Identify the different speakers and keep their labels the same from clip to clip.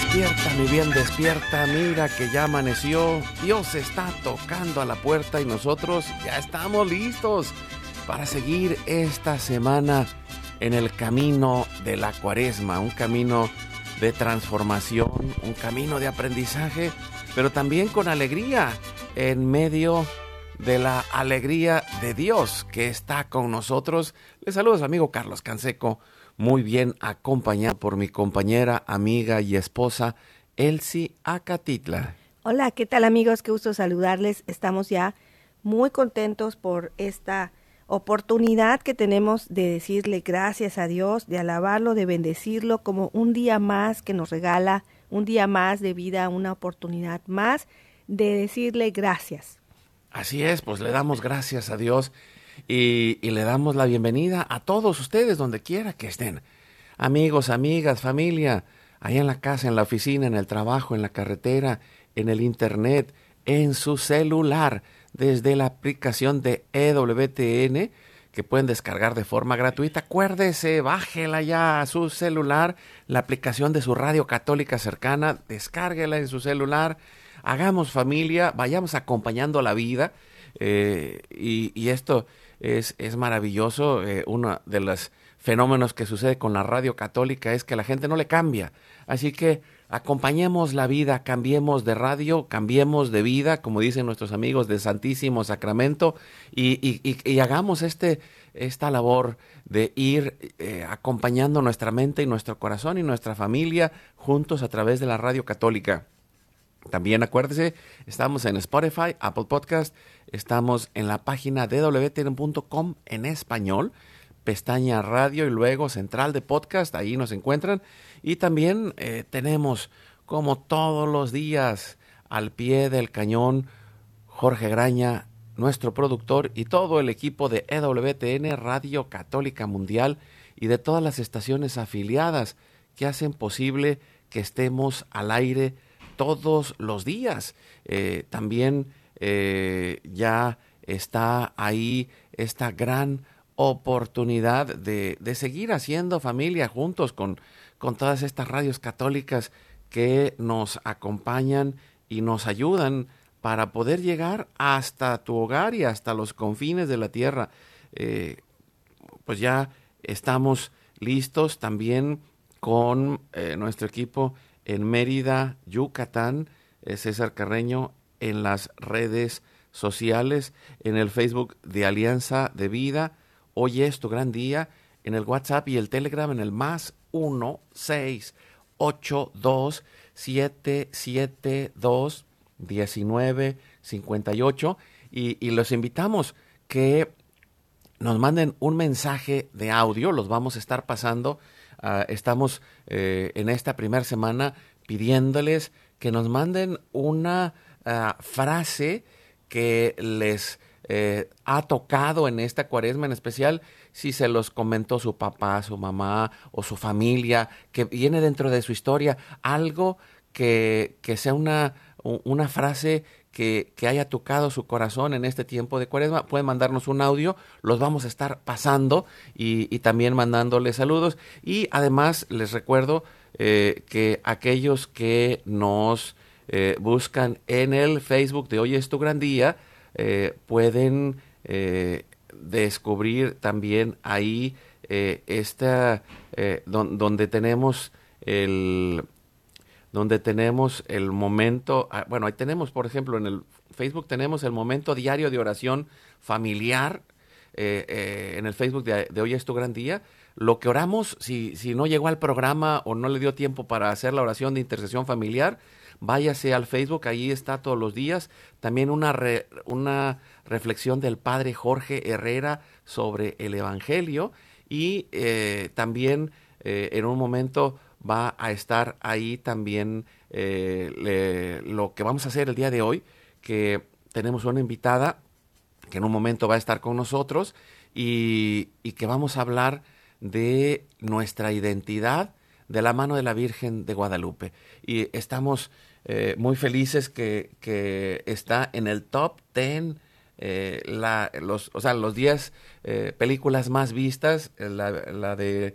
Speaker 1: Despierta, mi bien, despierta, mira que ya amaneció, Dios está tocando a la puerta y nosotros ya estamos listos para seguir esta semana en el camino de la cuaresma, un camino de transformación, un camino de aprendizaje, pero también con alegría en medio de la alegría de Dios que está con nosotros. Les saludo a su amigo Carlos Canseco muy bien acompañada por mi compañera, amiga y esposa, Elsie Acatitla.
Speaker 2: Hola, ¿qué tal amigos? Qué gusto saludarles. Estamos ya muy contentos por esta oportunidad que tenemos de decirle gracias a Dios, de alabarlo, de bendecirlo como un día más que nos regala, un día más de vida, una oportunidad más de decirle gracias.
Speaker 1: Así es, pues le damos gracias a Dios y, le damos la bienvenida a todos ustedes donde quiera que estén. Amigos, amigas, familia, ahí en la casa, en la oficina, en el trabajo, en la carretera, en el internet, en su celular, desde la aplicación de EWTN que pueden descargar de forma gratuita. Acuérdese, bájela ya a su celular, la aplicación de su radio católica cercana, descárguela en su celular. Hagamos familia, vayamos acompañando la vida. Eh, y, esto es, es maravilloso. Eh, uno de los fenómenos que sucede con la radio católica es que la gente no le cambia. Así que acompañemos la vida, cambiemos de radio, cambiemos de vida, como dicen nuestros amigos de Santísimo Sacramento, y, y, hagamos este, esta labor de ir eh, acompañando nuestra mente y nuestro corazón y nuestra familia juntos a través de la radio católica. También acuérdese, estamos en Spotify, Apple Podcast, estamos en la página de wtn.com en español, pestaña radio y luego central de podcast, ahí nos encuentran. Y también eh, tenemos, como todos los días, al pie del cañón, Jorge Graña, nuestro productor, y todo el equipo de EWTN, Radio Católica Mundial, y de todas las estaciones afiliadas que hacen posible que estemos al aire todos los días. Eh, también eh, ya está ahí esta gran oportunidad de, de, seguir haciendo familia juntos con, con todas estas radios católicas que nos acompañan y nos ayudan para poder llegar hasta tu hogar y hasta los confines de la tierra. Eh, pues ya estamos listos también con nuestro equipo en Mérida, Yucatán, César Carreño en las redes sociales, en el Facebook de Alianza de Vida. Hoy es tu gran día, en el WhatsApp y el Telegram en el más 1 6 8 2 7 7 2 19 58 y, y los invitamos que nos manden un mensaje de audio, los vamos a estar pasando Ah, estamos eh, en esta primera semana pidiéndoles que nos manden una ah, frase que les eh, ha tocado en esta cuaresma en especial si se los comentó su papá, su mamá o su familia, que viene dentro de su historia, algo que, que sea una, una frase que, haya tocado su corazón en este tiempo de cuaresma, pueden mandarnos un audio, los vamos a estar pasando y, también mandándoles saludos. Y además les recuerdo eh, que aquellos que nos eh, buscan en el Facebook de Hoy es tu gran día, eh, pueden eh, descubrir también ahí esta, donde tenemos el donde tenemos el momento, ah, bueno, ahí tenemos, por ejemplo, en el Facebook tenemos el momento diario de oración familiar, en el Facebook de, de, Hoy es tu gran día, lo que oramos, si, si no llegó al programa o no le dio tiempo para hacer la oración de intercesión familiar, váyase al Facebook, ahí está todos los días. También una, una reflexión del padre Jorge Herrera sobre el Evangelio y eh, también eh, en un momento va a estar ahí también eh, lo que vamos a hacer el día de hoy, que tenemos una invitada que en un momento va a estar con nosotros y, y que vamos a hablar de nuestra identidad de la mano de la Virgen de Guadalupe. Y estamos eh, muy felices que, que, está en el top 10, eh, la, los, o sea, los 10 eh, películas más vistas, la, la de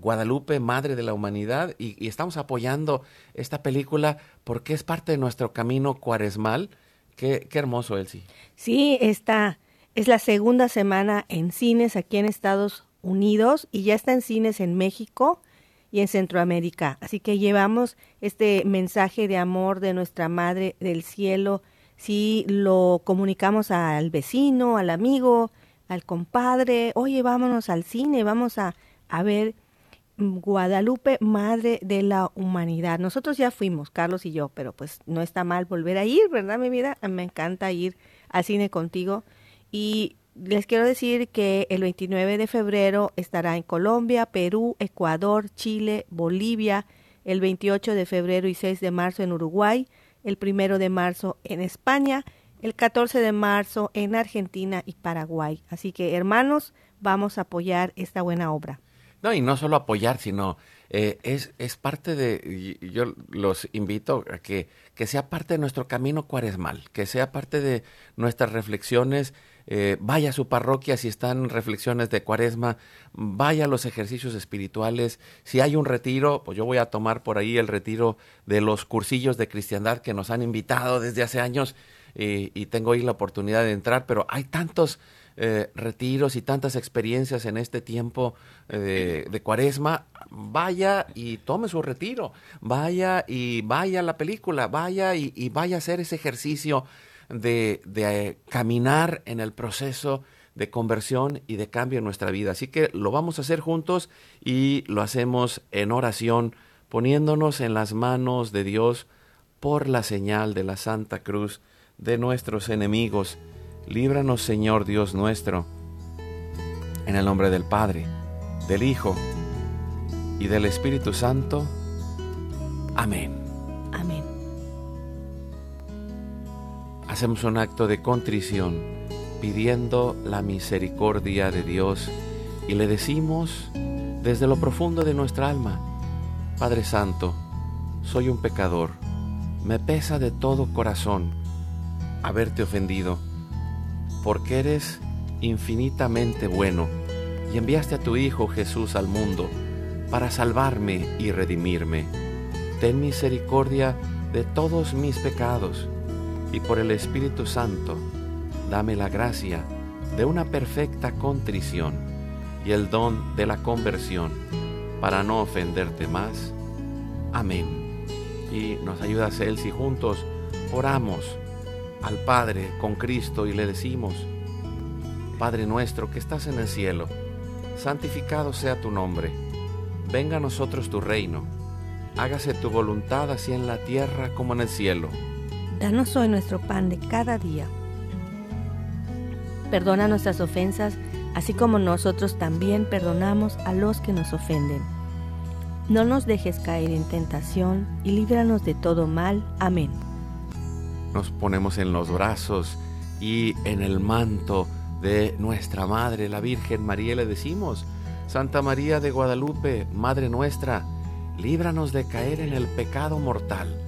Speaker 1: Guadalupe, Madre de la Humanidad, y, estamos apoyando esta película porque es parte de nuestro camino cuaresmal. Qué, qué hermoso, Elsie.
Speaker 2: Sí, esta es la segunda semana en cines aquí en Estados Unidos y ya está en cines en México y en Centroamérica. Así que llevamos este mensaje de amor de nuestra Madre del Cielo, si lo comunicamos al vecino, al amigo, al compadre, oye, vámonos al cine, vamos a, a ver Guadalupe, Madre de la Humanidad. Nosotros ya fuimos, Carlos y yo, pero pues no está mal volver a ir, ¿verdad, mi vida? Me encanta ir al cine contigo. Y les quiero decir que el 29 de febrero estará en Colombia, Perú, Ecuador, Chile, Bolivia, el 28 de febrero y 6 de marzo en Uruguay, el 1 de marzo en España, el 14 de marzo en Argentina y Paraguay. Así que hermanos, vamos a apoyar esta buena obra.
Speaker 1: No, y no solo apoyar, sino eh, es, parte de, yo los invito a que, que sea parte de nuestro camino cuaresmal, que sea parte de nuestras reflexiones eh, vaya a su parroquia si están reflexiones de cuaresma, vaya a los ejercicios espirituales, si hay un retiro, pues yo voy a tomar por ahí el retiro de los cursillos de cristiandad que nos han invitado desde hace años y tengo ahí la oportunidad de entrar, pero hay tantos eh, retiros y tantas experiencias en este tiempo eh, de, cuaresma, vaya y tome su retiro, vaya y vaya a la película, vaya y, y vaya a hacer ese ejercicio de, de caminar en el proceso de conversión y de cambio en nuestra vida. Así que lo vamos a hacer juntos y lo hacemos en oración, poniéndonos en las manos de Dios por la señal de la Santa Cruz de nuestros enemigos. Líbranos, Señor Dios nuestro, en el nombre del Padre, del Hijo y del Espíritu Santo. Amén.
Speaker 2: Amén
Speaker 1: hacemos un acto de contrición pidiendo la misericordia de Dios y le decimos desde lo profundo de nuestra alma, Padre Santo, soy un pecador, me pesa de todo corazón haberte ofendido, porque eres infinitamente bueno y enviaste a tu Hijo Jesús al mundo para salvarme y redimirme. Ten misericordia de todos mis pecados y por el Espíritu Santo, dame la gracia de una perfecta contrición y el don de la conversión para no ofenderte más. Amén. Y nos ayudas Él si juntos oramos al Padre con Cristo y le decimos, Padre nuestro que estás en el cielo, santificado sea tu nombre, venga a nosotros tu reino, hágase tu voluntad así en la tierra como en el cielo.
Speaker 2: Danos hoy nuestro pan de cada día. Perdona nuestras ofensas, así como nosotros también perdonamos a los que nos ofenden. No nos dejes caer en tentación y líbranos de todo mal. Amén.
Speaker 1: Nos ponemos en los brazos y en el manto de nuestra Madre, la Virgen María, le decimos, Santa María de Guadalupe, Madre nuestra, líbranos de caer en el pecado mortal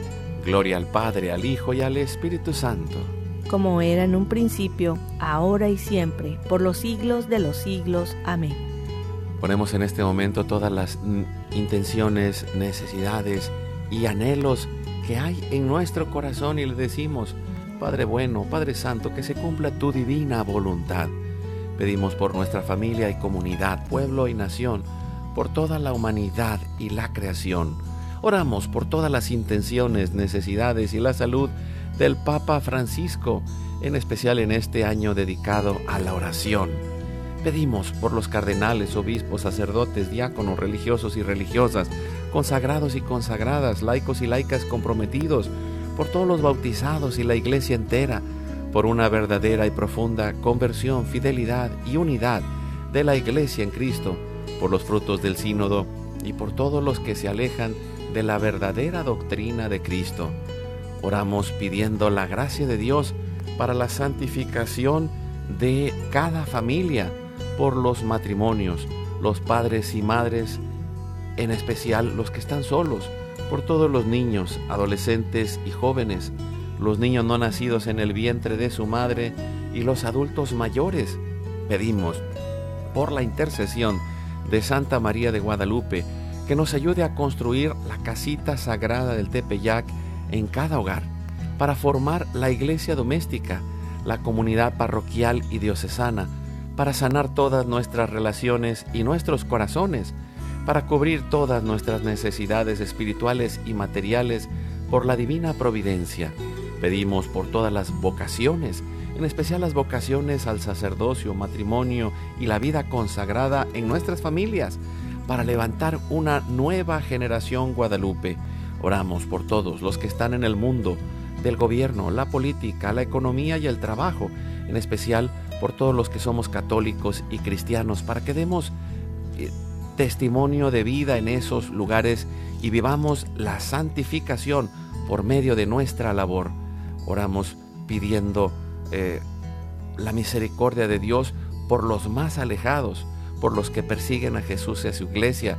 Speaker 1: Gloria al Padre, al Hijo y al Espíritu Santo.
Speaker 2: Como era en un principio, ahora y siempre, por los siglos de los siglos. Amén.
Speaker 1: Ponemos en este momento todas las intenciones, necesidades y anhelos que hay en nuestro corazón y le decimos, Padre bueno, Padre Santo, que se cumpla tu divina voluntad. Pedimos por nuestra familia y comunidad, pueblo y nación, por toda la humanidad y la creación. Oramos por todas las intenciones, necesidades y la salud del Papa Francisco, en especial en este año dedicado a la oración. Pedimos por los cardenales, obispos, sacerdotes, diáconos, religiosos y religiosas, consagrados y consagradas, laicos y laicas comprometidos, por todos los bautizados y la iglesia entera, por una verdadera y profunda conversión, fidelidad y unidad de la iglesia en Cristo, por los frutos del sínodo y por todos los que se alejan de la verdadera doctrina de Cristo. Oramos pidiendo la gracia de Dios para la santificación de cada familia, por los matrimonios, los padres y madres, en especial los que están solos, por todos los niños, adolescentes y jóvenes, los niños no nacidos en el vientre de su madre y los adultos mayores. Pedimos, por la intercesión de Santa María de Guadalupe, que nos ayude a construir la casita sagrada del Tepeyac en cada hogar, para formar la iglesia doméstica, la comunidad parroquial y diocesana, para sanar todas nuestras relaciones y nuestros corazones, para cubrir todas nuestras necesidades espirituales y materiales por la divina providencia. Pedimos por todas las vocaciones, en especial las vocaciones al sacerdocio, matrimonio y la vida consagrada en nuestras familias, para levantar una nueva generación guadalupe. Oramos por todos los que están en el mundo, del gobierno, la política, la economía y el trabajo, en especial por todos los que somos católicos y cristianos, para que demos eh, testimonio de vida en esos lugares y vivamos la santificación por medio de nuestra labor. Oramos pidiendo eh, la misericordia de Dios por los más alejados, por los que persiguen a Jesús y a su iglesia,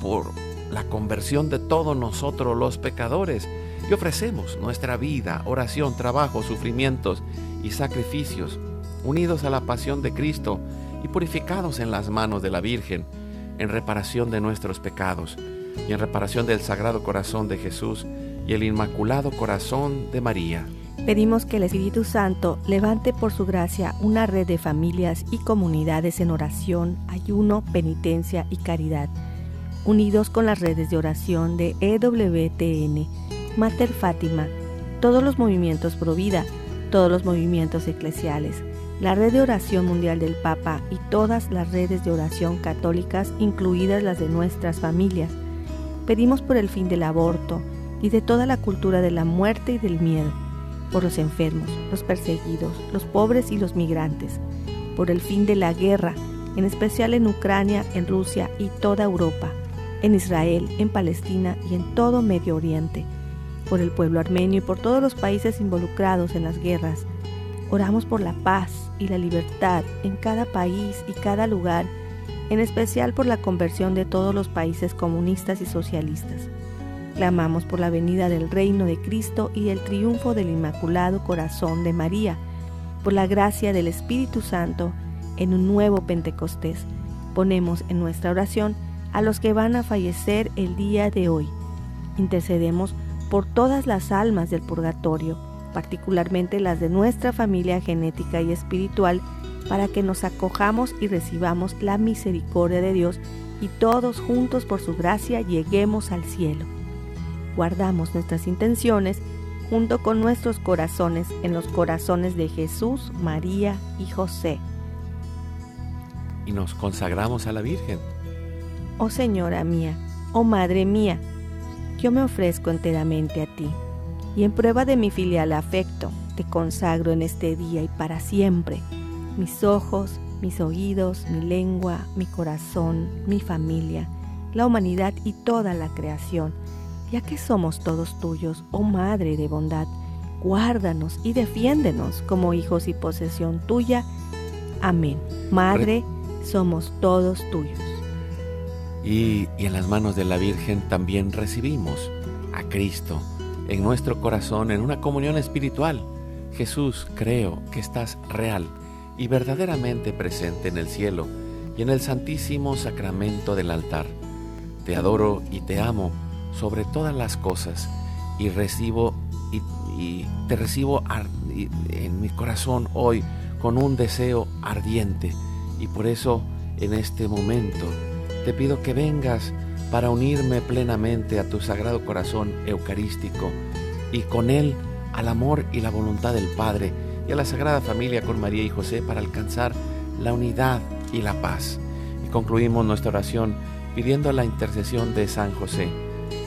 Speaker 1: por la conversión de todos nosotros los pecadores. Y ofrecemos nuestra vida, oración, trabajo, sufrimientos y sacrificios unidos a la pasión de Cristo y purificados en las manos de la Virgen, en reparación de nuestros pecados y en reparación del Sagrado Corazón de Jesús y el Inmaculado Corazón de María.
Speaker 2: Pedimos que el Espíritu Santo levante por su gracia una red de familias y comunidades en oración, ayuno, penitencia y caridad, unidos con las redes de oración de EWTN, Mater Fátima, todos los movimientos pro vida, todos los movimientos eclesiales, la red de oración mundial del Papa y todas las redes de oración católicas, incluidas las de nuestras familias. Pedimos por el fin del aborto y de toda la cultura de la muerte y del miedo, por los enfermos, los perseguidos, los pobres y los migrantes, por el fin de la guerra, en especial en Ucrania, en Rusia y toda Europa, en Israel, en Palestina y en todo Medio Oriente, por el pueblo armenio y por todos los países involucrados en las guerras, Oramos por la paz y la libertad en cada país y cada lugar, en especial por la conversión de todos los países comunistas y socialistas. Clamamos por la venida del reino de Cristo y el triunfo del Inmaculado Corazón de María, por la gracia del Espíritu Santo en un nuevo Pentecostés. Ponemos en nuestra oración a los que van a fallecer el día de hoy. Intercedemos por todas las almas del purgatorio particularmente las de nuestra familia genética y espiritual, para que nos acojamos y recibamos la misericordia de Dios y todos juntos por su gracia lleguemos al cielo. Guardamos nuestras intenciones junto con nuestros corazones en los corazones de Jesús, María y José.
Speaker 1: y nos consagramos a la Virgen.
Speaker 2: Oh Señora mía, oh Madre mía, yo me ofrezco enteramente a ti, y en prueba de mi filial afecto, te consagro en este día y para siempre mis ojos, mis oídos, mi lengua, mi corazón, mi familia, la humanidad y toda la creación, ya que somos todos tuyos, oh Madre de bondad, guárdanos y defiéndenos como hijos y posesión tuya. Amén. Madre, somos todos tuyos.
Speaker 1: Y, y, en las manos de la Virgen también recibimos a Cristo en nuestro corazón en una comunión espiritual. Jesús, creo que estás real y verdaderamente presente en el cielo y en el santísimo sacramento del altar. Te adoro y te amo sobre todas las cosas y recibo y, te recibo en mi corazón hoy con un deseo ardiente y por eso en este momento te pido que vengas para unirme plenamente a tu sagrado corazón eucarístico y con él al amor y la voluntad del Padre y a la Sagrada Familia con María y José para alcanzar la unidad y la paz. Y concluimos nuestra oración pidiendo la intercesión de San José.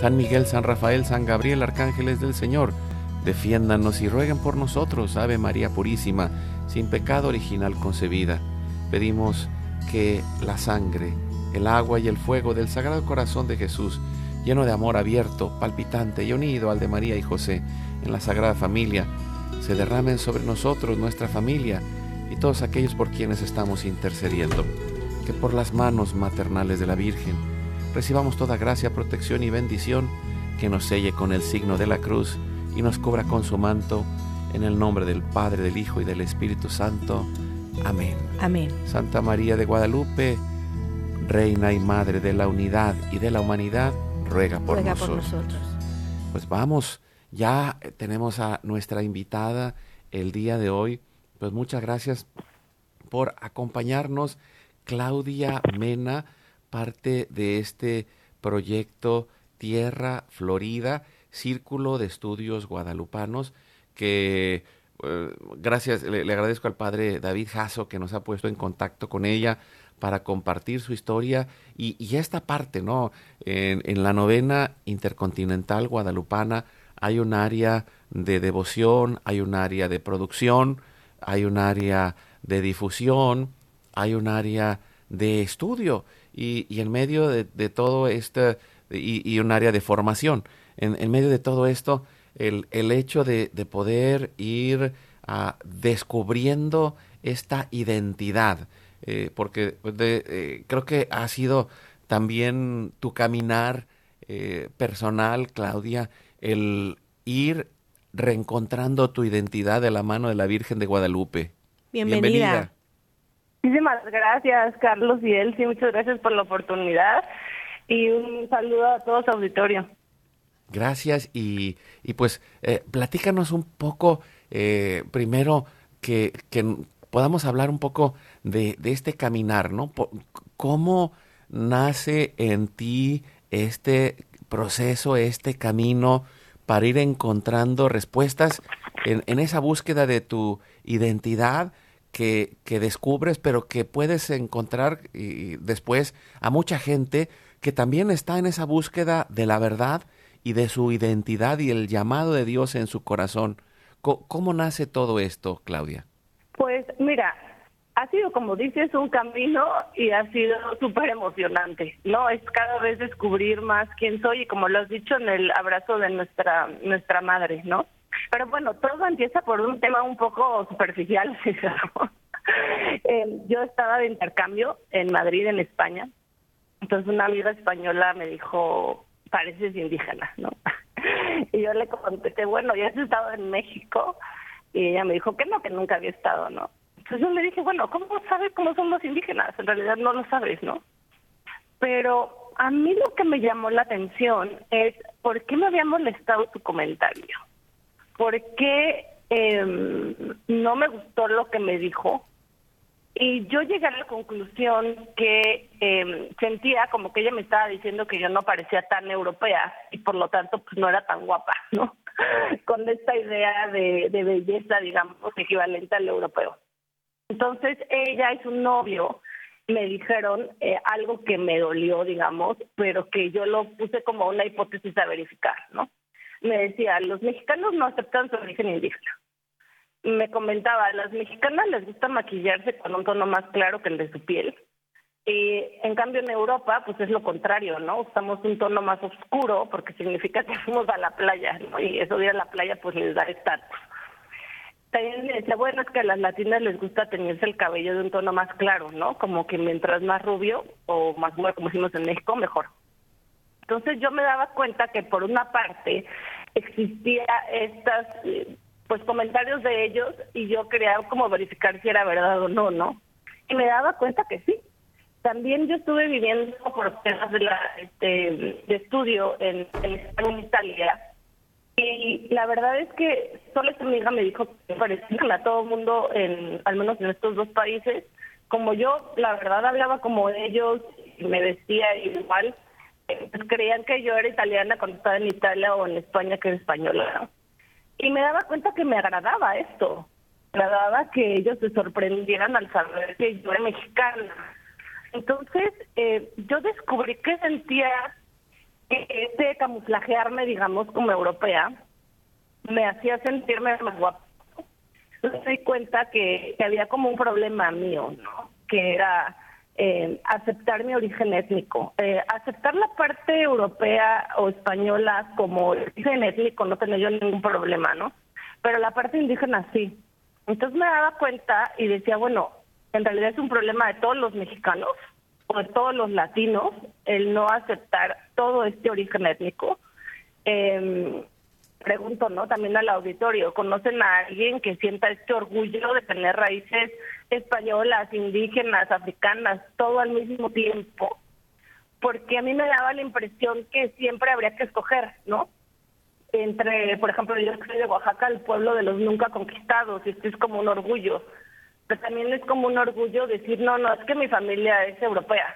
Speaker 1: San Miguel, San Rafael, San Gabriel, arcángeles del Señor, defiéndanos y rueguen por nosotros, Ave María Purísima, sin pecado original concebida. Pedimos que la sangre, el agua y el fuego del Sagrado Corazón de Jesús, lleno de amor abierto, palpitante y unido al de María y José en la Sagrada Familia, se derramen sobre nosotros, nuestra familia, y todos aquellos por quienes estamos intercediendo. Que por las manos maternales de la Virgen recibamos toda gracia, protección y bendición que nos selle con el signo de la cruz y nos cubra con su manto en el nombre del Padre, del Hijo y del Espíritu Santo. Amén.
Speaker 2: Amén.
Speaker 1: Santa María de Guadalupe, Reina y Madre de la unidad y de la humanidad, ruega por,
Speaker 2: ruega
Speaker 1: nosotros.
Speaker 2: por nosotros.
Speaker 1: Pues vamos, ya tenemos a nuestra invitada el día de hoy pues muchas gracias por acompañarnos. Claudia Mena, parte de este proyecto Tierra Florida, Círculo de Estudios Guadalupanos, que eh, gracias, le, agradezco al padre David Jasso que nos ha puesto en contacto con ella para compartir su historia y, esta parte, ¿no? En, la novena intercontinental guadalupana hay un área de devoción, hay un área de producción, hay un área de difusión, hay un área de estudio y, y en medio de, de todo esto, y, y, un área de formación. En, en medio de todo esto, el, el hecho de, de, poder ir uh, descubriendo esta identidad, eh, porque de, eh, creo que ha sido también tu caminar eh, personal, Claudia, el ir reencontrando tu identidad de la mano de la Virgen de Guadalupe.
Speaker 2: Bienvenida. Bienvenida.
Speaker 3: Muchísimas gracias, Carlos y Elsie. Muchas gracias por la oportunidad y un saludo a todos auditorio.
Speaker 1: Gracias y, y pues eh, platícanos un poco, eh, primero que, que, podamos hablar un poco de, de este caminar, ¿no? ¿Cómo nace en ti este proceso, este camino? para ir encontrando respuestas en, en esa búsqueda de tu identidad que, que, descubres, pero que puedes encontrar y después a mucha gente que también está en esa búsqueda de la verdad y de su identidad y el llamado de Dios en su corazón. ¿Cómo, cómo nace todo esto, Claudia?
Speaker 3: Pues mira, ha sido, como dices, un camino y ha sido súper emocionante, ¿no? Es cada vez descubrir más quién soy y como lo has dicho en el abrazo de nuestra, nuestra madre, ¿no? Pero bueno, todo empieza por un tema un poco superficial, eh, yo estaba de intercambio en Madrid, en España, entonces una amiga española me dijo, pareces indígena, ¿no? y yo le contesté, bueno, ya has estado en México, y ella me dijo que no, que nunca había estado, ¿no? Entonces yo le dije, bueno, ¿cómo sabes cómo son los indígenas? En realidad no lo sabes, ¿no? Pero a mí lo que me llamó la atención es por qué me había molestado su comentario. ¿Por qué em, no me gustó lo que me dijo? Y yo llegué a la conclusión que em, sentía como que ella me estaba diciendo que yo no parecía tan europea y por lo tanto pues no era tan guapa, ¿no? Con esta idea de, de belleza, digamos, equivalente al europeo. Entonces ella y su novio me dijeron eh, algo que me dolió, digamos, pero que yo lo puse como una hipótesis a verificar, ¿no? Me decía, los mexicanos no aceptan su origen indígena me comentaba, las mexicanas les gusta maquillarse con un tono más claro que el de su piel. Y en cambio en Europa, pues es lo contrario, ¿no? Usamos un tono más oscuro porque significa que fuimos a la playa, ¿no? Y eso de ir a la playa, pues les da estatus. También decía, bueno, es que a las latinas les gusta tenerse el cabello de un tono más claro, ¿no? Como que mientras más rubio o más bueno, como decimos en México, mejor. Entonces yo me daba cuenta que por una parte existía estas eh, pues comentarios de ellos y yo quería como verificar si era verdad o no, ¿no? Y me daba cuenta que sí. También yo estuve viviendo por temas de, la, este, de estudio en, en Italia y la verdad es que solo esta amiga me dijo que parecía a todo mundo, en, al menos en estos dos países, como yo, la verdad hablaba como ellos y me vestía igual, pues creían que yo era italiana cuando estaba en Italia o en España que era española. ¿no? Y me daba cuenta que me agradaba esto. Me agradaba que ellos se sorprendieran al saber que yo era mexicana. Entonces, eh, yo descubrí que sentía que ese camuflajearme, digamos, como europea, me hacía sentirme más guapa. Me di cuenta que había como un problema mío, ¿no? Que era eh, aceptar mi origen étnico. Eh, aceptar la parte europea o española como origen étnico no tenía yo ningún problema, ¿no? Pero la parte indígena sí. Entonces me daba cuenta y decía, bueno, en realidad es un problema de todos los mexicanos o de todos los latinos el no aceptar todo este origen étnico. Eh, pregunto, ¿no? También al auditorio, ¿conocen a alguien que sienta este orgullo de tener raíces españolas, indígenas, africanas, todo al mismo tiempo? Porque a mí me daba la impresión que siempre habría que escoger, ¿no? Entre, por ejemplo, yo soy de Oaxaca, el pueblo de los nunca conquistados, y esto es como un orgullo. Pero también es como un orgullo decir, no, no, es que mi familia es europea.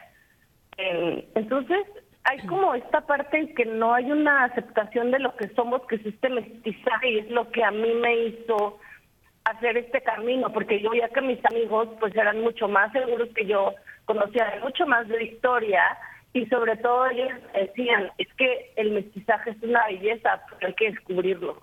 Speaker 3: Entonces, hay como esta parte en que no hay una aceptación de lo que somos, que es este mestizaje y es lo que a mí me hizo hacer este camino, porque yo veía que mis amigos pues eran mucho más seguros que yo, conocían mucho más de historia y sobre todo ellos decían, es que el mestizaje es una belleza, pero hay que descubrirlo.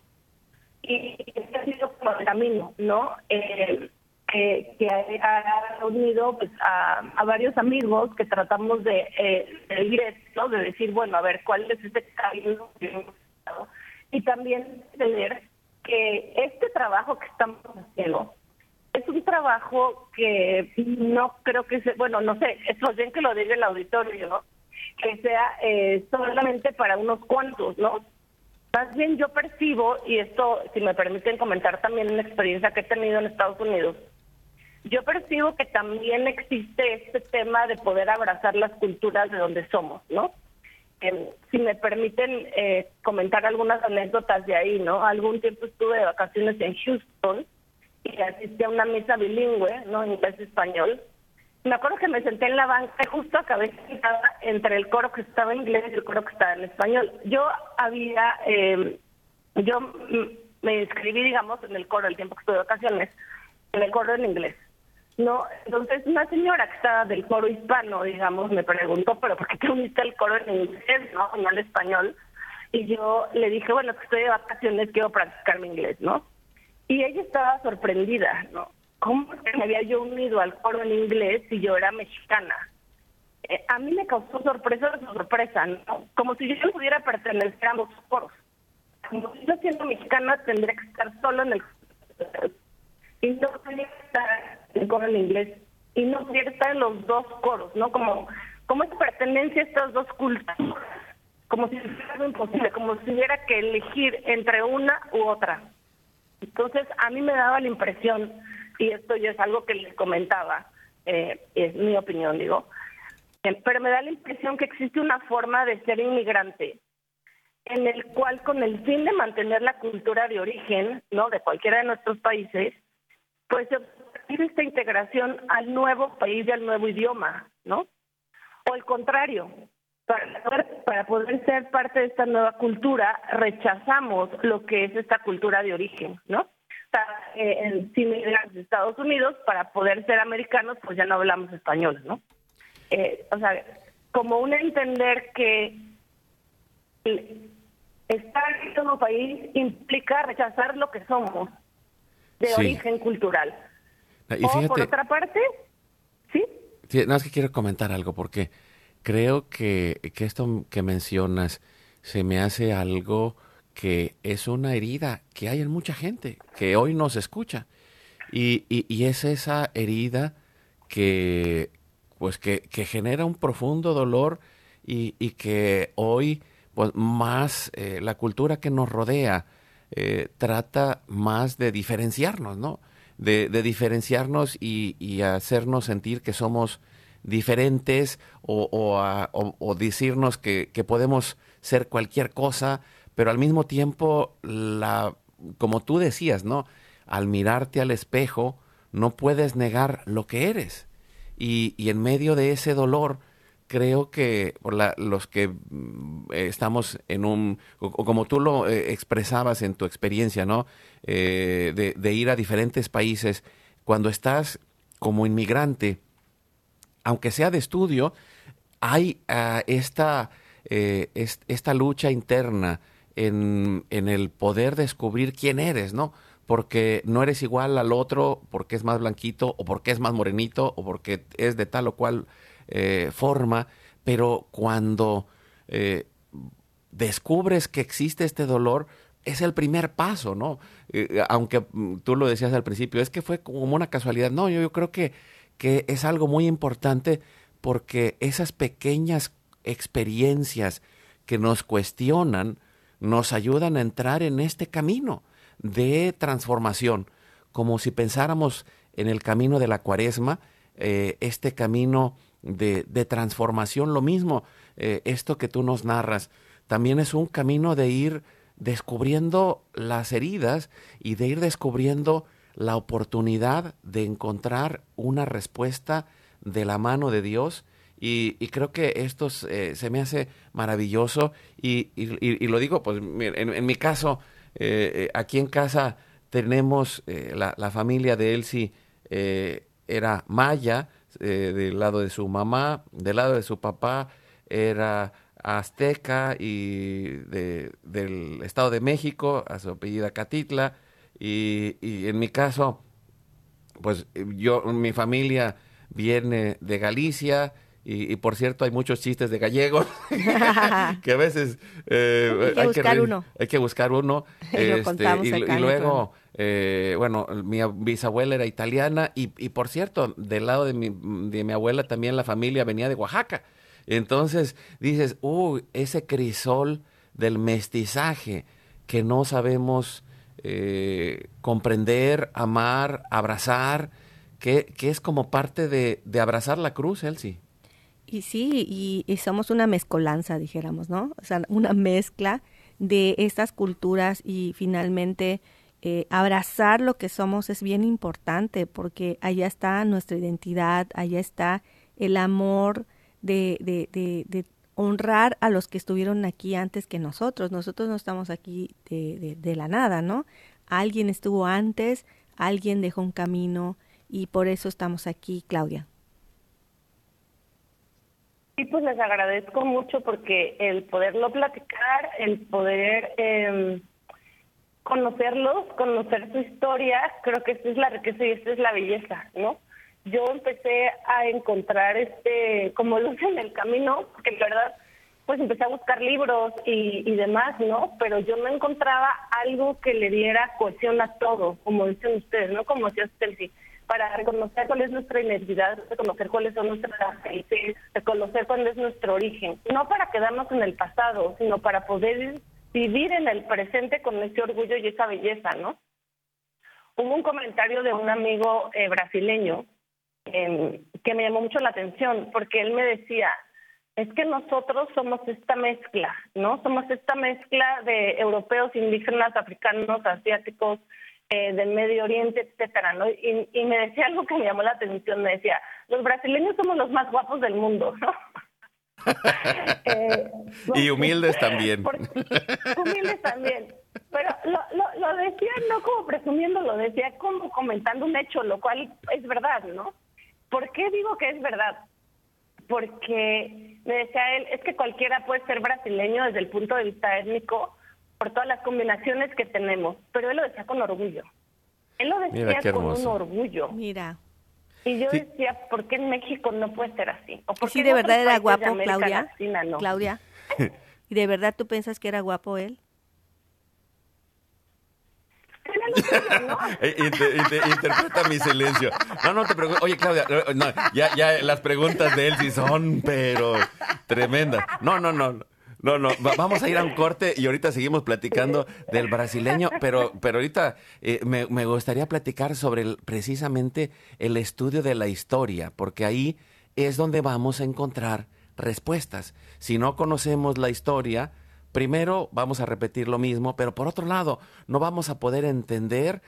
Speaker 3: Y, ese ha sido como el camino, ¿no? Eh, que ha reunido pues, a, varios amigos que tratamos de, eh, de, de decir, bueno, a ver, ¿cuál es este camino? Y también entender que este trabajo que estamos haciendo es un trabajo que no creo que sea, bueno, no sé, es más bien que lo diga el auditorio. Que sea eh, solamente para unos cuantos, ¿no? Más bien yo percibo, y esto, si me permiten comentar también una experiencia que he tenido en Estados Unidos, yo percibo que también existe este tema de poder abrazar las culturas de donde somos, ¿no? si me permiten eh, comentar algunas anécdotas de ahí, ¿no? Algún tiempo estuve de vacaciones en Houston y asistí a una misa bilingüe, ¿no? Inglés-español. Me acuerdo que me senté en la banca y justo acabé sentada entre el coro que estaba en inglés y el coro que estaba en español. Yo había, eh, yo me inscribí, digamos, en el coro el tiempo que estuve de vacaciones, en el coro en inglés. No, entonces una señora que estaba del coro hispano, digamos, me preguntó, pero ¿por qué te uniste al coro en inglés, no, no en español? Y yo le dije, bueno, que estoy de vacaciones, quiero practicar mi inglés, ¿no? Y ella estaba sorprendida, ¿no? ¿Cómo me había yo unido al coro en inglés si yo era mexicana? Eh, a mí me causó sorpresa sorpresa, ¿no? Como si yo no pudiera pertenecer a ambos coros. Como si yo siendo mexicana tendría que estar solo en el... Y no tenía que estar el coro en inglés y no estar en los dos coros, ¿no? Como, como es pertenencia a estas dos culturas, como si fuera imposible, como si hubiera que elegir entre una u otra. Entonces, a mí me daba la impresión, y esto ya es algo que les comentaba, eh, es mi opinión, digo, pero me da la impresión que existe una forma de ser inmigrante en el cual con el fin de mantener la cultura de origen, ¿no? De cualquiera de nuestros países, pues esta integración al nuevo país y al nuevo idioma, ¿no? O el contrario, para poder, ser parte de esta nueva cultura, rechazamos lo que es esta cultura de origen, ¿no? Eh, migramos de Estados Unidos, para poder ser americanos, pues ya no hablamos español, ¿no? Eh, o sea, como un entender que estar en todo país implica rechazar lo que somos de origen cultural. Y o por otra parte, ¿sí?
Speaker 1: no, es que quiero comentar algo porque creo que, que esto que mencionas se me hace algo que es una herida que hay en mucha gente que hoy nos escucha. Y, y, es esa herida que, pues que, que genera un profundo dolor y, y que hoy pues más eh, la cultura que nos rodea eh, trata más de diferenciarnos, ¿no? De, diferenciarnos y, hacernos sentir que somos diferentes o, decirnos que, podemos ser cualquier cosa, pero al mismo tiempo, la, como tú decías, ¿no? Al mirarte al espejo, no puedes negar lo que eres. Y en medio de ese dolor, creo que los que mm, estamos en un, como tú lo eh, expresabas en tu experiencia, ¿no? Eh, de, ir a diferentes países, cuando estás como inmigrante, aunque sea de estudio, hay ah, esta, eh, esta lucha interna en, en el poder descubrir quién eres, ¿no? porque no eres igual al otro, porque es más blanquito, o porque es más morenito, o porque es de tal o cual eh, forma, pero cuando eh, descubres que existe este dolor, es el primer paso, ¿no? Eh, aunque mm, tú lo decías al principio, es que fue como una casualidad. No, yo, creo que, que es algo muy importante porque esas pequeñas experiencias que nos cuestionan nos ayudan a entrar en este camino de transformación, como si pensáramos en el camino de la cuaresma, este camino de, transformación. Lo mismo, eh, esto que tú nos narras, también es un camino de ir descubriendo las heridas y de ir descubriendo la oportunidad de encontrar una respuesta de la mano de Dios. Y, creo que esto eh, se me hace maravilloso y, lo digo, pues en, mi caso, eh, aquí en casa tenemos la, la, familia de Elsie, era maya, eh, del lado de su mamá, del lado de su papá era azteca y del Estado de México, a su apellida Catitla, y, en mi caso, pues yo, mi familia viene de Galicia, y, por cierto, hay muchos chistes de gallegos que a veces
Speaker 2: eh, hay, que buscar uno.
Speaker 1: Hay que buscar uno. Este, y, luego, eh, bueno, mi bisabuela era italiana y, por cierto, del lado de mi, de mi abuela también la familia venía de Oaxaca. Entonces dices, uh, ese crisol del mestizaje que no sabemos eh, comprender, amar, abrazar, que, que, es como parte de, de abrazar la cruz, Elsie.
Speaker 2: Y sí, y, somos una mezcolanza, dijéramos, ¿no? O sea, una mezcla de estas culturas y finalmente eh, abrazar lo que somos es bien importante porque allá está nuestra identidad, allá está el amor de, de, de, de honrar a los que estuvieron aquí antes que nosotros. Nosotros no estamos aquí de, la nada, ¿no? Alguien estuvo antes, alguien dejó un camino y por eso estamos aquí, Claudia.
Speaker 3: Sí, pues les agradezco mucho porque el poderlo platicar, el poder eh, conocerlos, conocer su historia, creo que esta es la riqueza y esta es la belleza, ¿no? Yo empecé a encontrar este como luz en el camino, porque la verdad, pues empecé a buscar libros y, y demás, ¿no? Pero yo no encontraba algo que le diera cohesión a todo, como dicen ustedes, ¿no? Como decía Chelsea para reconocer cuál es nuestra identidad, reconocer cuáles son nuestras raíces, reconocer cuál es nuestro origen. No para quedarnos en el pasado, sino para poder vivir en el presente con ese orgullo y esa belleza, ¿no? Hubo un comentario de un amigo eh, brasileño em, que me llamó mucho la atención, porque él me decía, es que nosotros somos esta mezcla, ¿no? Somos esta mezcla de europeos, indígenas, africanos, asiáticos, eh, del Medio Oriente, etcétera, ¿no? Y, y, me decía algo que me llamó la atención, me decía, los brasileños somos los más guapos del mundo, ¿no?
Speaker 1: Eh, y humildes también.
Speaker 3: humildes también. Pero lo, lo, lo, decía no como presumiendo, lo decía como comentando un hecho, lo cual es verdad, ¿no? ¿Por qué digo que es verdad? Porque me decía él, es que cualquiera puede ser brasileño desde el punto de vista étnico por todas las combinaciones que tenemos, pero él lo decía con orgullo. Él lo decía con un orgullo.
Speaker 2: Mira.
Speaker 3: Y yo decía, ¿por qué en México no puede ser así?
Speaker 2: ¿O por ¿Sí de verdad era guapo, Claudia? Claudia. ¿Y de verdad tú piensas que era guapo él?
Speaker 1: Eh, interpreta mi silencio. No, no te preocupes. Oye, Claudia, ya, ya las preguntas de él sí son, pero tremendas. No, no, no. No, no, vamos a ir a un corte y ahorita seguimos platicando del brasileño, pero, pero ahorita eh, me, gustaría platicar sobre precisamente el estudio de la historia, porque ahí es donde vamos a encontrar respuestas. Si no conocemos la historia, primero vamos a repetir lo mismo, pero por otro lado, no vamos a poder entender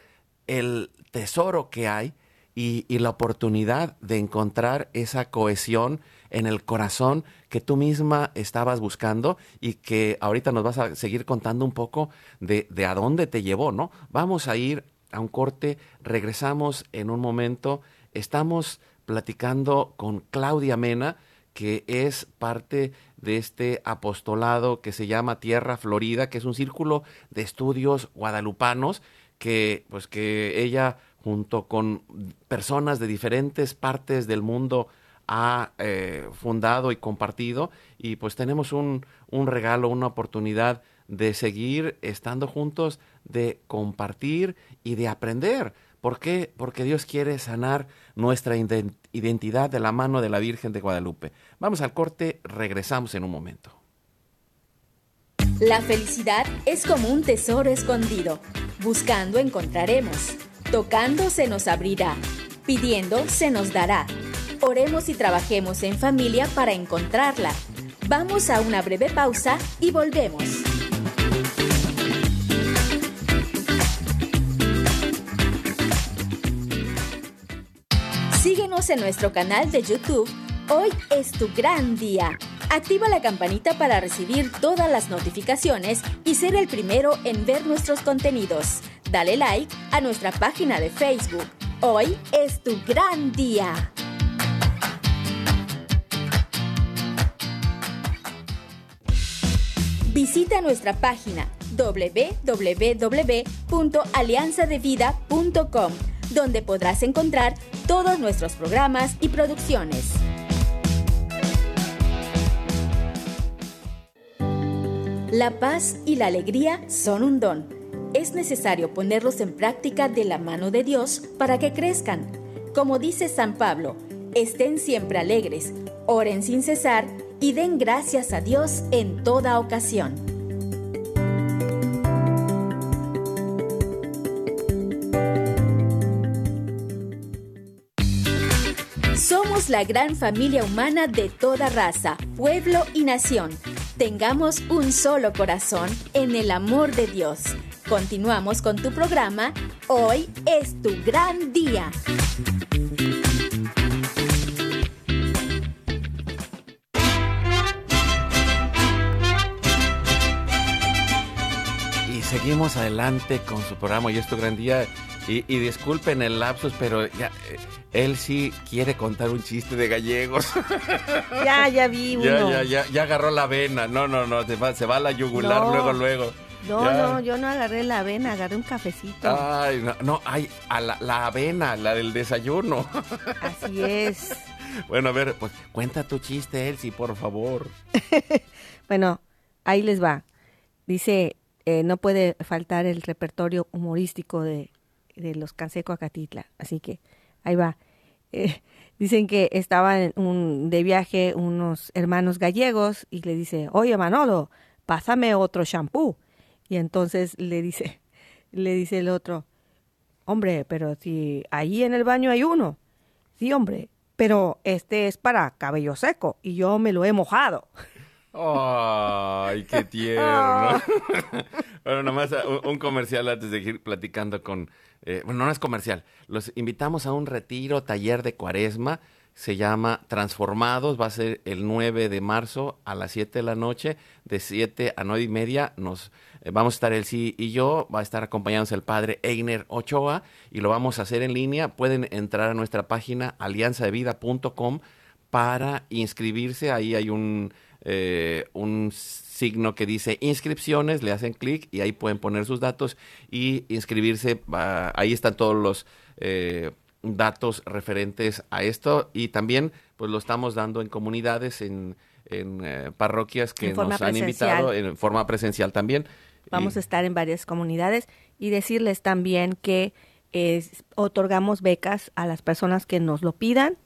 Speaker 1: el tesoro que hay y la oportunidad de encontrar esa cohesión en el corazón que tú misma estabas buscando y que ahorita nos vas a seguir contando un poco de, de a dónde te llevó, ¿no? Vamos a ir a un corte, regresamos en un momento, estamos platicando con Claudia Mena, que es parte de este apostolado que se llama Tierra Florida, que es un círculo de estudios guadalupanos que pues que ella junto con personas de diferentes partes del mundo ha eh, fundado y compartido y pues tenemos un, un regalo, una oportunidad de seguir estando juntos, de compartir y de aprender. ¿Por qué? Porque Dios quiere sanar nuestra identidad de la mano de la Virgen de Guadalupe. Vamos al corte, regresamos en un momento.
Speaker 4: La felicidad es como un tesoro escondido. Buscando encontraremos. Tocando se nos abrirá. Pidiendo se nos dará. Oremos y trabajemos en familia para encontrarla. Vamos a una breve pausa y volvemos. Síguenos en nuestro canal de YouTube. Hoy es tu gran día. Activa la campanita para recibir todas las notificaciones y ser el primero en ver nuestros contenidos. Dale like a nuestra página de Facebook. Hoy es tu gran día. Visita nuestra página www.alianzadevida.com, donde podrás encontrar todos nuestros programas y producciones. La paz y la alegría son un don. Es necesario ponerlos en práctica de la mano de Dios para que crezcan. Como dice San Pablo, estén siempre alegres, oren sin cesar y den gracias a Dios en toda ocasión. Somos la gran familia humana de toda raza, pueblo y nación. Tengamos un solo corazón en el amor de Dios. Continuamos con tu programa. Hoy es tu gran día.
Speaker 1: Seguimos adelante con su programa y es tu gran día. Y, disculpen el lapsus, pero ya, eh, él sí quiere contar un chiste de gallegos.
Speaker 2: Ya, ya vi uno.
Speaker 1: Ya, ya, ya, agarró la vena. No, no, no, se va, se va a la yugular luego, luego.
Speaker 2: No, no, yo no agarré la avena, agarré un cafecito.
Speaker 1: Ay, no, no ay, a la, la, avena, la del desayuno.
Speaker 2: Así es.
Speaker 1: Bueno, a ver, pues cuenta tu chiste, Elsie, por favor.
Speaker 2: bueno, ahí les va. Dice, eh, no puede faltar el repertorio humorístico de, de los Canseco Acatitla. Así que ahí va. Eh, dicen que estaban de viaje unos hermanos gallegos y le dice, oye Manolo, pásame otro shampoo. Y entonces le dice, le dice el otro, hombre, pero si ahí en el baño hay uno. Sí, hombre, pero este es para cabello seco y yo me lo he mojado.
Speaker 1: ¡Ay, qué tierno! bueno, nomás un, un comercial antes de ir platicando con... eh, bueno, no es comercial. Los invitamos a un retiro, taller de cuaresma. Se llama Transformados. Va a ser el 9 de marzo a las 7 de la noche. De 7 a 9 y media nos eh, vamos a estar el sí y yo. Va a estar acompañándonos el padre Einer Ochoa. Y lo vamos a hacer en línea. Pueden entrar a nuestra página alianzadevida.com para inscribirse. Ahí hay un, eh, un signo que dice inscripciones, le hacen clic y ahí pueden poner sus datos y inscribirse. Va- ahí están todos los eh, datos referentes a esto y también pues lo estamos dando en comunidades, en, en, eh, parroquias que
Speaker 2: En
Speaker 1: nos han invitado en forma presencial también.
Speaker 2: Vamos
Speaker 1: Y-
Speaker 2: a estar en varias comunidades y decirles también que eh, otorgamos becas a las personas que nos lo pidan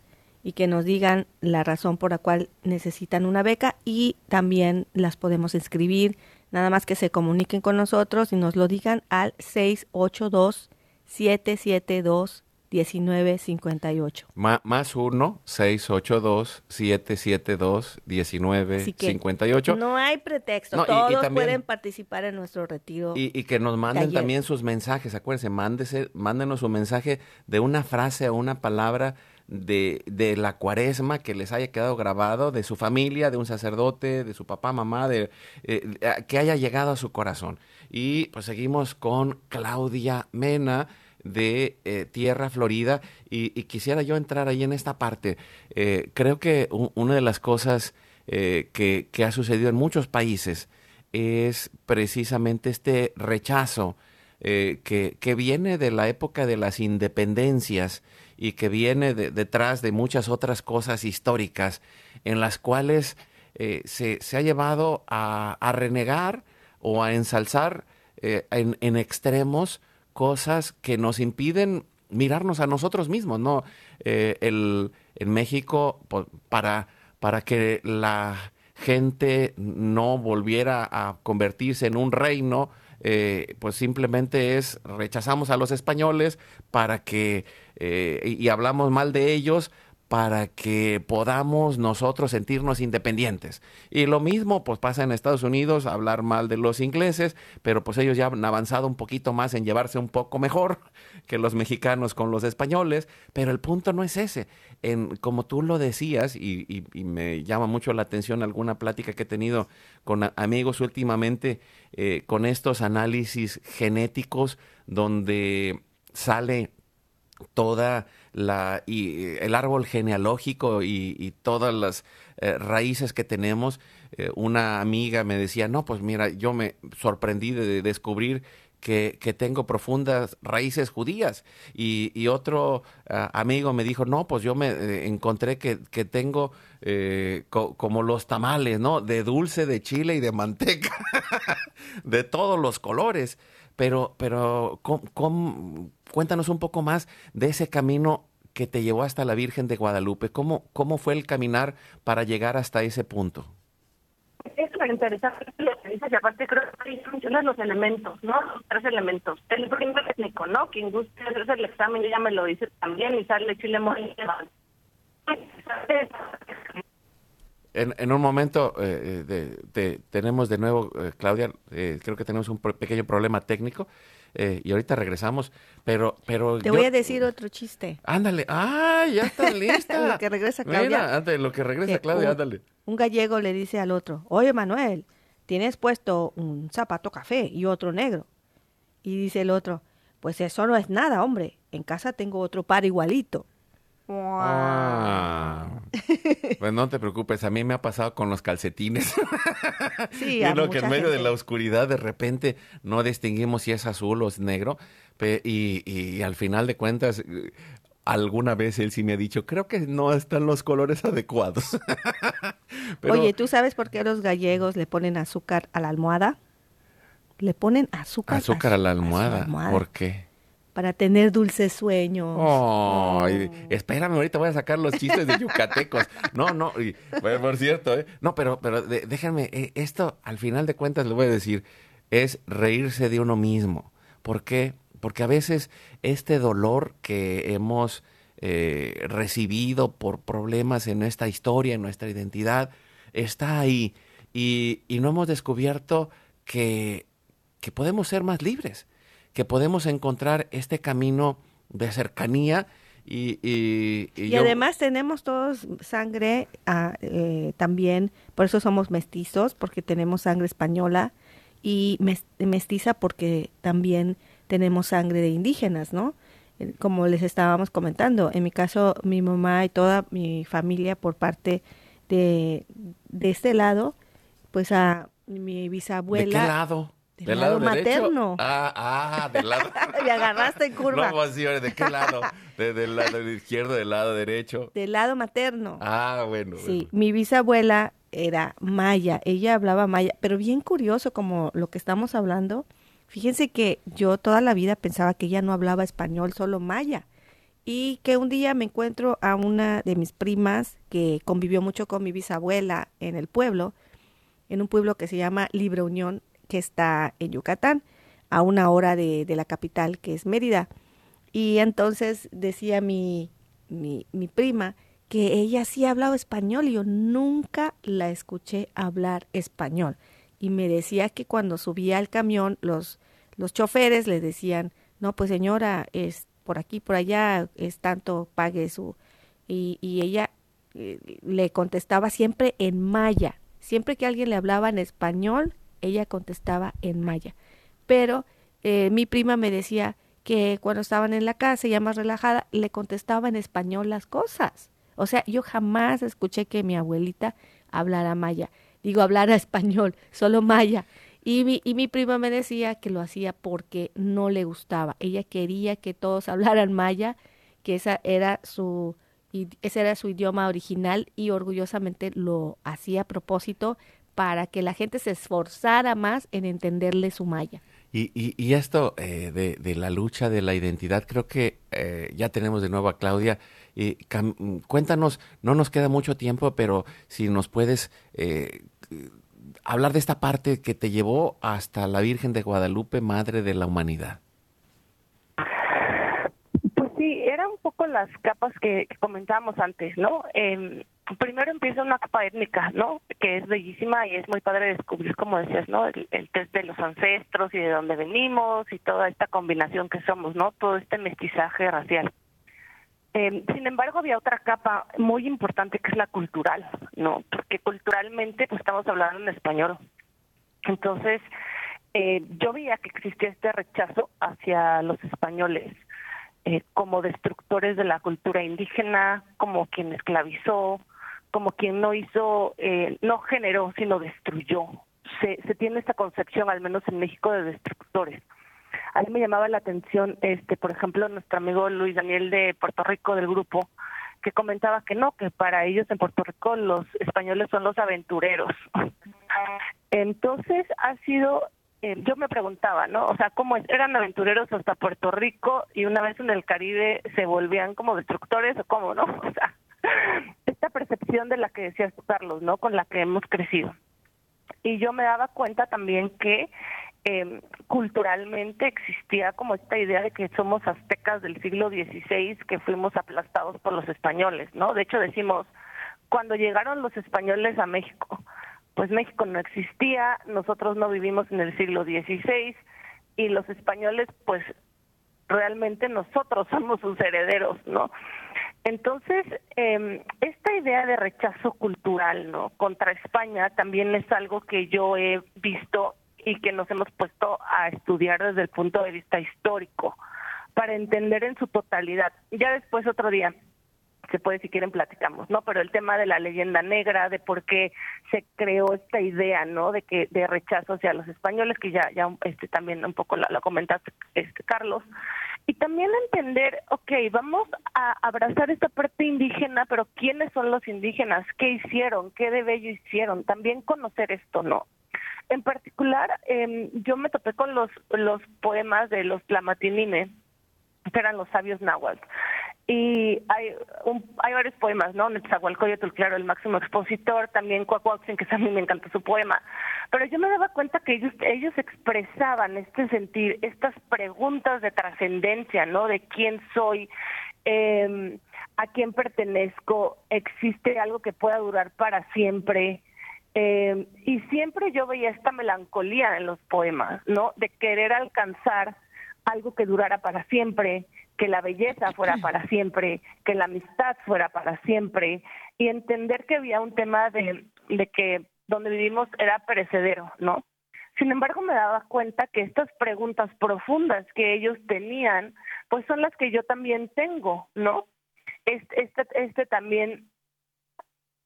Speaker 2: y que nos digan la razón por la cual necesitan una beca y también las podemos inscribir. Nada más que se comuniquen con nosotros y nos lo digan al 682-772-1958.
Speaker 1: Ma- más uno, 682-772-1958.
Speaker 2: No hay pretexto,
Speaker 1: No, y- y
Speaker 2: todos
Speaker 1: también-
Speaker 2: pueden participar en nuestro retiro.
Speaker 1: Y, y que nos manden
Speaker 2: Taller.
Speaker 1: también sus mensajes, acuérdense, mándese, mándenos su mensaje de una frase o una palabra de, de la cuaresma que les haya quedado grabado, de su familia, de un sacerdote, de su papá, mamá, de, eh, que haya llegado a su corazón. Y pues seguimos con Claudia Mena de eh, Tierra Florida y, quisiera yo entrar ahí en esta parte. Eh, creo que una de las cosas que, que ha sucedido en muchos países es precisamente este rechazo que, que viene de la época de las independencias y que viene de- detrás de muchas otras cosas históricas en las cuales eh, se, se ha llevado a, a renegar o a ensalzar eh, en, en extremos cosas que nos impiden mirarnos a nosotros mismos, ¿no? Eh, el, en México, po- para, para que la gente no volviera a convertirse en un reino, eh, pues simplemente es rechazamos a los españoles para que, eh, y, y hablamos mal de ellos para que podamos nosotros sentirnos independientes. Y lo mismo pues pasa en Estados Unidos, hablar mal de los ingleses, pero pues ellos ya han avanzado un poquito más en llevarse un poco mejor que los mexicanos con los españoles, pero el punto no es ese. En, como tú lo decías, y, me llama mucho la atención alguna plática que he tenido con amigos últimamente, eh, con estos análisis genéticos donde sale toda la y eh, el árbol genealógico y, todas las eh, raíces que tenemos Eh, una amiga me decía no pues mira yo me sorprendí de descubrir que, que tengo profundas raíces judías y, otro ah, amigo me dijo no pues yo me encontré que, que tengo co- como los tamales no de dulce de chile y de manteca de todos los colores pero, pero ¿cómo- cómo- cuéntanos un poco más de ese camino que te llevó hasta la Virgen de Guadalupe. ¿Cómo, cómo fue el caminar para llegar hasta ese punto?
Speaker 3: Es interesante lo que dices y aparte creo que mencionas los elementos, ¿no? Los tres elementos. El primer técnico, ¿no? Quien guste hacerse el examen, yo ya me lo dice también y sale chile mole.
Speaker 1: En, en un momento eh, eh, de- de- tenemos de nuevo, eh, Claudia, eh, creo que tenemos un pequeño problema técnico eh, y ahorita regresamos, pero... pero
Speaker 2: Te
Speaker 1: yo-
Speaker 2: voy a decir otro chiste.
Speaker 1: Ándale, ¡ah, ya está lista!
Speaker 2: Lo que regresa Claudia.
Speaker 1: Mira, ándale, lo que regresa
Speaker 2: que
Speaker 1: Claudia,
Speaker 2: un-
Speaker 1: ándale.
Speaker 2: Un gallego le dice al otro, oye Manuel, tienes puesto un zapato café y otro negro. Y dice el otro, pues eso no es nada, hombre. En casa tengo otro par igualito.
Speaker 1: Ah. Pues no te preocupes, a mí me ha pasado con los calcetines.
Speaker 2: Sí,
Speaker 1: y
Speaker 2: a
Speaker 1: lo que en medio de la oscuridad de repente no distinguimos si es azul o es negro. y, y al final de cuentas, alguna vez él sí me ha dicho, creo que no están los colores adecuados. Pero-
Speaker 2: Oye, ¿tú sabes por qué los gallegos le ponen azúcar a la almohada? Le ponen azúcar,
Speaker 1: azúcar a la
Speaker 2: su
Speaker 1: almohada.
Speaker 2: almohada
Speaker 1: ¿Por qué?
Speaker 2: Para tener dulces sueños.
Speaker 1: Ay, espérame, ahorita voy a sacar los chistes de yucatecos. No, no, y, bueno, por cierto, ¿eh? No, pero, pero de- déjenme, eh, esto al final de cuentas le voy a decir, es reírse de uno mismo. ¿Por qué? Porque a veces este dolor que hemos eh, recibido por problemas en nuestra historia, en nuestra identidad, está ahí. Y, y no hemos descubierto que, que podemos ser más libres, que podemos encontrar este camino de cercanía y, y,
Speaker 2: y, además tenemos todos sangre ah, eh, también, por eso somos mestizos, porque tenemos sangre española y mestiza porque también tenemos sangre de indígenas, ¿no? Como les estábamos comentando, en mi caso mi mamá y toda mi familia por parte de, de este lado, pues a mi bisabuela.
Speaker 1: ¿De qué lado?
Speaker 2: Del, lado, materno.
Speaker 1: Ah, ah, del lado.
Speaker 2: Me agarraste en curva.
Speaker 1: No, pues ¿de qué lado? del lado izquierdo, del lado derecho.
Speaker 2: Del lado materno.
Speaker 1: Ah, bueno.
Speaker 2: Sí, mi bisabuela era maya, ella hablaba maya, pero bien curioso como lo que estamos hablando. Fíjense que yo toda la vida pensaba que ella no hablaba español, solo maya. Y que un día me encuentro a una de mis primas que convivió mucho con mi bisabuela en el pueblo, en un pueblo que se llama Libre Unión, que está en Yucatán, a una hora de, de la capital, que es Mérida. Y entonces decía mi, mi, mi prima que ella sí hablaba español y yo nunca la escuché hablar español. Y me decía que cuando subía al camión, los, los choferes le decían, no, pues señora, es por aquí, por allá, es tanto, pague su... Y, y ella eh, le contestaba siempre en maya. Siempre que alguien le hablaba en español, ella contestaba en maya. Pero eh, mi prima me decía que cuando estaban en la casa, ya más relajada, le contestaba en español las cosas. O sea, yo jamás escuché que mi abuelita hablara maya. Digo, hablara español, solo maya. Y mi, y mi prima me decía que lo hacía porque no le gustaba. Ella quería que todos hablaran maya, que esa era su, ese era su idioma original y orgullosamente lo hacía a propósito para que la gente se esforzara más en entenderle su maya.
Speaker 1: Y, y, esto eh, de, de, la lucha de la identidad, creo que eh, ya tenemos de nuevo a Claudia. Y cuéntanos, no nos queda mucho tiempo, pero si nos puedes eh, hablar de esta parte que te llevó hasta la Virgen de Guadalupe, Madre de la Humanidad.
Speaker 3: Pues sí, eran un poco las capas que, que comentábamos antes, ¿no? Eh, primero empieza una capa étnica, ¿no? Que es bellísima y es muy padre descubrir, como decías, ¿no? El, test de los ancestros y de dónde venimos y toda esta combinación que somos, ¿no? Todo este mestizaje racial. Eh, sin embargo, había otra capa muy importante que es la cultural, ¿no? Porque culturalmente pues estamos hablando en español. Entonces, eh, yo veía que existía este rechazo hacia los españoles eh, como destructores de la cultura indígena, como quien esclavizó, como quien no hizo, eh, no generó, sino destruyó. Se, se tiene esta concepción, al menos en México, de destructores. A mí me llamaba la atención, este, por ejemplo, nuestro amigo Luis Daniel de Puerto Rico del grupo, que comentaba que no, que para ellos en Puerto Rico los españoles son los aventureros. Entonces ha sido, eh, yo me preguntaba, ¿no? O sea, ¿cómo eran aventureros hasta Puerto Rico y una vez en el Caribe se volvían como destructores o cómo, ¿no? O sea, esta percepción de la que decías Carlos, ¿no? Con la que hemos crecido. Y yo me daba cuenta también que eh, culturalmente existía como esta idea de que somos aztecas del siglo XVI que fuimos aplastados por los españoles, ¿no? De hecho decimos, cuando llegaron los españoles a México, pues México no existía, nosotros no vivimos en el siglo XVI y los españoles pues realmente nosotros somos sus herederos, ¿no? Entonces, eh, esta idea de rechazo cultural, ¿no? Contra España también es algo que yo he visto y que nos hemos puesto a estudiar desde el punto de vista histórico para entender en su totalidad. Ya después otro día se puede si quieren platicamos, ¿no? Pero el tema de la leyenda negra, de por qué se creó esta idea, ¿no? De que de rechazo hacia los españoles, que ya ya este también un poco lo, comentaste este Carlos, y también entender, ok, vamos a abrazar esta parte indígena, pero ¿quiénes son los indígenas? ¿Qué hicieron? ¿Qué de bello hicieron? También conocer esto, ¿no? En particular, eh, yo me topé con los, los poemas de los Tlamatinime, eran los sabios náhuatl. Y hay, un, hay varios poemas, ¿no? Netzahualcoyotl, claro, el máximo expositor, también Cuacuautzin, que a mí me encanta su poema. Pero yo me daba cuenta que ellos, ellos expresaban este sentir, estas preguntas de trascendencia, ¿no? De quién soy, eh, a quién pertenezco, existe algo que pueda durar para siempre. Eh, y siempre yo veía esta melancolía en los poemas, ¿no? De querer alcanzar algo que durara para siempre, que la belleza fuera para siempre, que la amistad fuera para siempre, y entender que había un tema de, de que donde vivimos era perecedero, ¿no? Sin embargo, me daba cuenta que estas preguntas profundas que ellos tenían, pues son las que yo también tengo, ¿no? Este, este, este también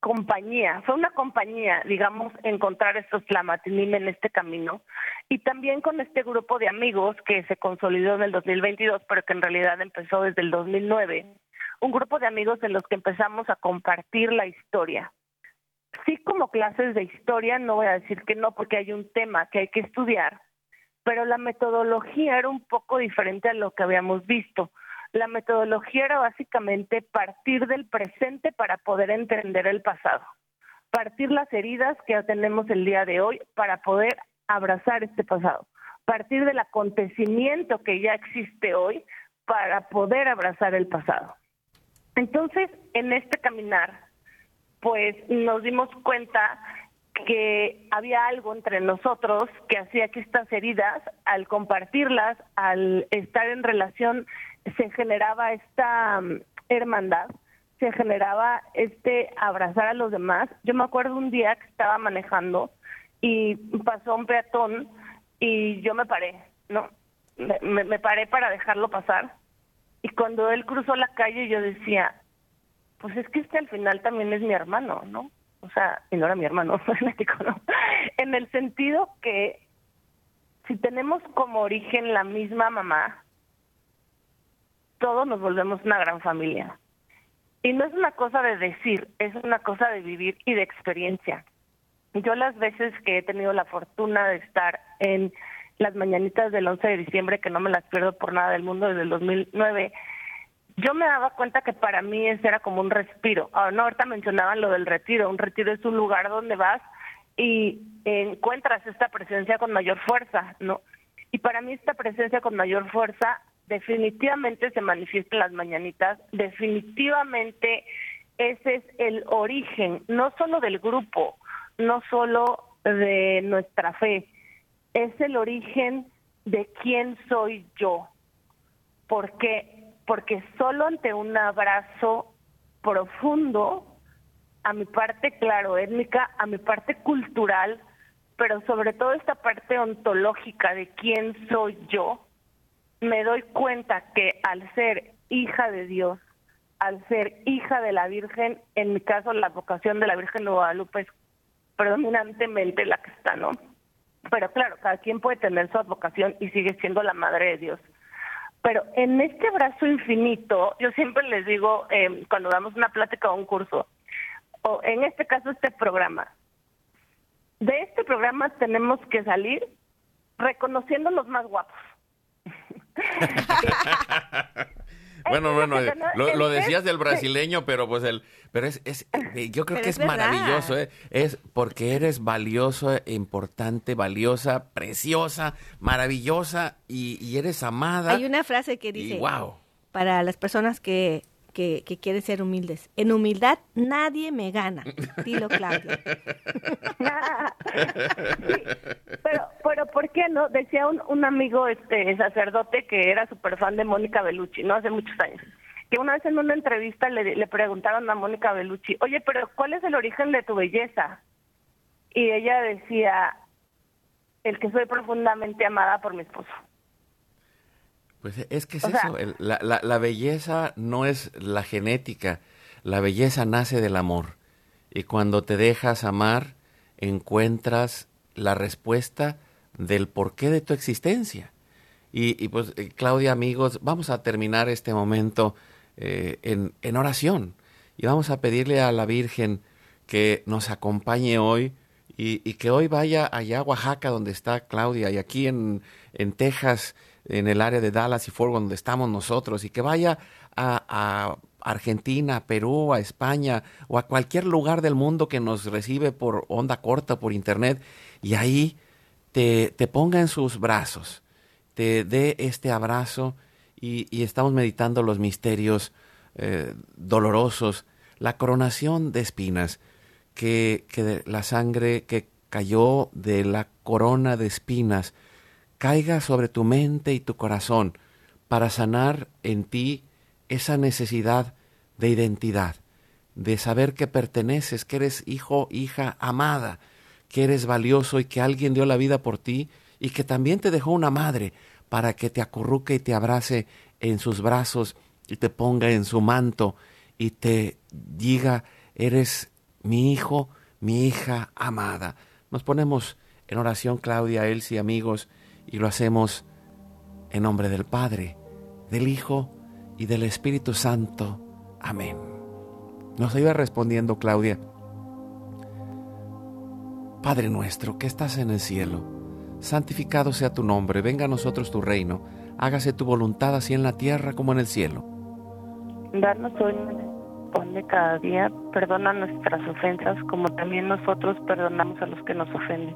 Speaker 3: compañía, fue una compañía, digamos, encontrar estos Tlamatinim en este camino y también con este grupo de amigos que se consolidó en el 2022, pero que en realidad empezó desde el 2009, un grupo de amigos en los que empezamos a compartir la historia. Sí como clases de historia, no voy a decir que no, porque hay un tema que hay que estudiar, pero la metodología era un poco diferente a lo que habíamos visto la metodología era básicamente partir del presente para poder entender el pasado, partir las heridas que tenemos el día de hoy para poder abrazar este pasado, partir del acontecimiento que ya existe hoy para poder abrazar el pasado. Entonces, en este caminar, pues nos dimos cuenta que había algo entre nosotros que hacía que estas heridas, al compartirlas, al estar en relación se generaba esta mm, hermandad, se generaba este abrazar a los demás. Yo me acuerdo un día que estaba manejando y pasó un peatón y yo me paré, ¿no? Me, me, paré para dejarlo pasar y cuando él cruzó la calle yo decía, pues es que este al final también es mi hermano, ¿no? O sea, y no era mi hermano, ¿no? En el sentido que si tenemos como origen la misma mamá, todos nos volvemos una gran familia. Y no es una cosa de decir, es una cosa de vivir y de experiencia. Yo las veces que he tenido la fortuna de estar en las mañanitas del 11 de diciembre, que no me las pierdo por nada del mundo desde el 2009, yo me daba cuenta que para mí ese era como un respiro. Ahora, no, ahorita mencionaban lo del retiro. Un retiro es un lugar donde vas y encuentras esta presencia con mayor fuerza, ¿no? Y para mí esta presencia con mayor fuerza definitivamente se manifiesta en las mañanitas, definitivamente ese es el origen, no solo del grupo, no solo de nuestra fe, es el origen de quién soy yo. ¿Por qué? Porque solo ante un abrazo profundo a mi parte, claro, étnica, a mi parte cultural, pero sobre todo esta parte ontológica de quién soy yo, me doy cuenta que al ser hija de Dios, al ser hija de la Virgen, en mi caso la vocación de la Virgen de Guadalupe es predominantemente la que está, ¿no? Pero claro, cada quien puede tener su vocación y sigue siendo la madre de Dios. Pero en este brazo infinito, yo siempre les digo, eh, cuando damos una plática o un curso, o en este caso este programa, de este programa tenemos que salir reconociendo los más guapos
Speaker 1: bueno, bueno, lo, decías del brasileño, pero pues el, pero es, es eh, yo creo que es, maravilloso, ¿eh? es porque eres valioso, importante, valiosa, preciosa, maravillosa y, eres amada.
Speaker 2: Hay una frase que dice, wow. para las personas que que, que quieren ser humildes. En humildad nadie me gana. Dilo, Claudia.
Speaker 3: pero, pero, ¿por qué no? Decía un, un amigo este sacerdote que era súper fan de Mónica Bellucci, ¿no? Hace muchos años. Que una vez en una entrevista le, le preguntaron a Mónica Bellucci, oye, pero ¿cuál es el origen de tu belleza? Y ella decía, el que soy profundamente amada por mi esposo.
Speaker 1: Pues es que es eso, la, la, belleza no es la genética, la belleza nace del amor. Y cuando te dejas amar, encuentras la respuesta del porqué de tu existencia. Y, pues, eh, Claudia, amigos, vamos a terminar este momento eh, en, en, oración. Y vamos a pedirle a la Virgen que nos acompañe hoy y, y, que hoy vaya allá a Oaxaca, donde está Claudia, y aquí en, en Texas en el área de Dallas y Fort donde estamos nosotros y que vaya a, Argentina, a Perú, a España o a cualquier lugar del mundo que nos recibe por onda corta, por internet y ahí te, te ponga en sus brazos, te dé este abrazo y, estamos meditando los misterios eh, dolorosos, la coronación de espinas, que, que la sangre que cayó de la corona de espinas caiga sobre tu mente y tu corazón para sanar en ti esa necesidad de identidad, de saber que perteneces, que eres hijo, hija amada, que eres valioso y que alguien dio la vida por ti y que también te dejó una madre para que te acurruque y te abrace en sus brazos y te ponga en su manto y te diga, eres mi hijo, mi hija amada. Nos ponemos en oración, Claudia, Elsie, amigos, y lo hacemos en nombre del Padre, del Hijo y del Espíritu Santo. Amén. Nos iba respondiendo Claudia. Padre nuestro que estás en el cielo, santificado sea tu nombre, venga a nosotros tu reino, hágase tu voluntad así en la tierra como en el cielo.
Speaker 3: Darnos hoy pone cada día, perdona nuestras ofensas como también nosotros perdonamos a los que nos ofenden.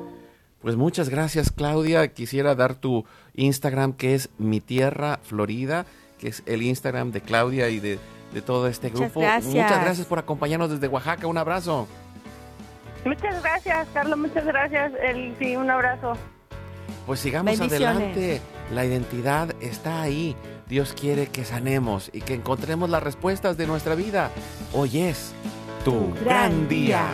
Speaker 1: Pues muchas gracias Claudia. Quisiera dar tu Instagram que es Mi Tierra Florida, que es el Instagram de Claudia y de, todo este grupo.
Speaker 2: Muchas gracias.
Speaker 1: Muchas gracias por acompañarnos desde Oaxaca. Un abrazo.
Speaker 3: Muchas gracias, Carlos. Muchas gracias. El, sí, un abrazo.
Speaker 1: Pues sigamos adelante. La identidad está ahí. Dios quiere que sanemos y que encontremos las respuestas de nuestra vida. Hoy es tu gran día.